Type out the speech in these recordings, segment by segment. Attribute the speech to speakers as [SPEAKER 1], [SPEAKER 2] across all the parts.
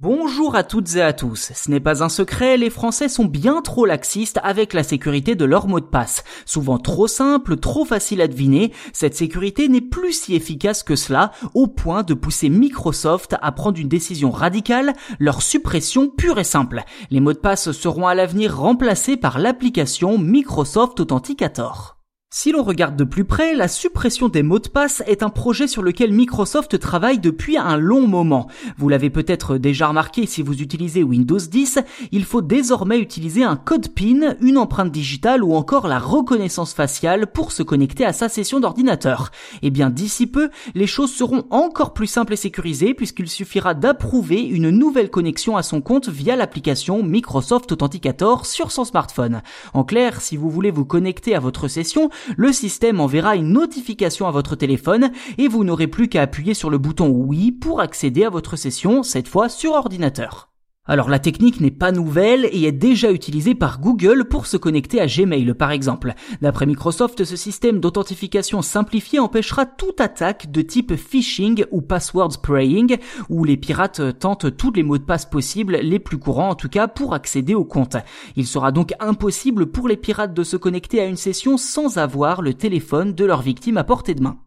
[SPEAKER 1] Bonjour à toutes et à tous. Ce n'est pas un secret, les Français sont bien trop laxistes avec la sécurité de leur mot de passe. Souvent trop simple, trop facile à deviner, cette sécurité n'est plus si efficace que cela, au point de pousser Microsoft à prendre une décision radicale, leur suppression pure et simple. Les mots de passe seront à l'avenir remplacés par l'application Microsoft Authenticator. Si l'on regarde de plus près, la suppression des mots de passe est un projet sur lequel Microsoft travaille depuis un long moment. Vous l'avez peut-être déjà remarqué si vous utilisez Windows 10, il faut désormais utiliser un code PIN, une empreinte digitale ou encore la reconnaissance faciale pour se connecter à sa session d'ordinateur. Eh bien d'ici peu, les choses seront encore plus simples et sécurisées puisqu'il suffira d'approuver une nouvelle connexion à son compte via l'application Microsoft Authenticator sur son smartphone. En clair, si vous voulez vous connecter à votre session, le système enverra une notification à votre téléphone et vous n'aurez plus qu'à appuyer sur le bouton oui pour accéder à votre session, cette fois sur ordinateur. Alors la technique n'est pas nouvelle et est déjà utilisée par Google pour se connecter à Gmail par exemple. D'après Microsoft, ce système d'authentification simplifié empêchera toute attaque de type phishing ou password spraying où les pirates tentent tous les mots de passe possibles, les plus courants en tout cas, pour accéder au compte. Il sera donc impossible pour les pirates de se connecter à une session sans avoir le téléphone de leur victime à portée de main.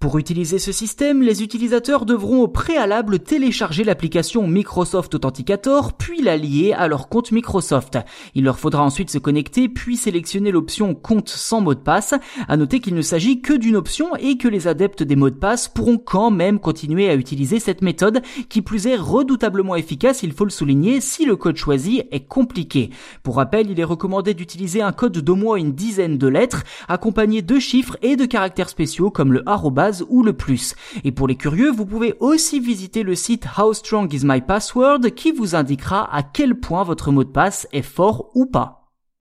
[SPEAKER 1] Pour utiliser ce système, les utilisateurs devront au préalable télécharger l'application Microsoft Authenticator, puis la lier à leur compte Microsoft. Il leur faudra ensuite se connecter, puis sélectionner l'option compte sans mot de passe. À noter qu'il ne s'agit que d'une option et que les adeptes des mots de passe pourront quand même continuer à utiliser cette méthode, qui plus est redoutablement efficace, il faut le souligner, si le code choisi est compliqué. Pour rappel, il est recommandé d'utiliser un code d'au moins une dizaine de lettres, accompagné de chiffres et de caractères spéciaux comme le arrobas ou le plus. Et pour les curieux, vous pouvez aussi visiter le site How Strong is My Password qui vous indiquera à quel point votre mot de passe est fort ou pas.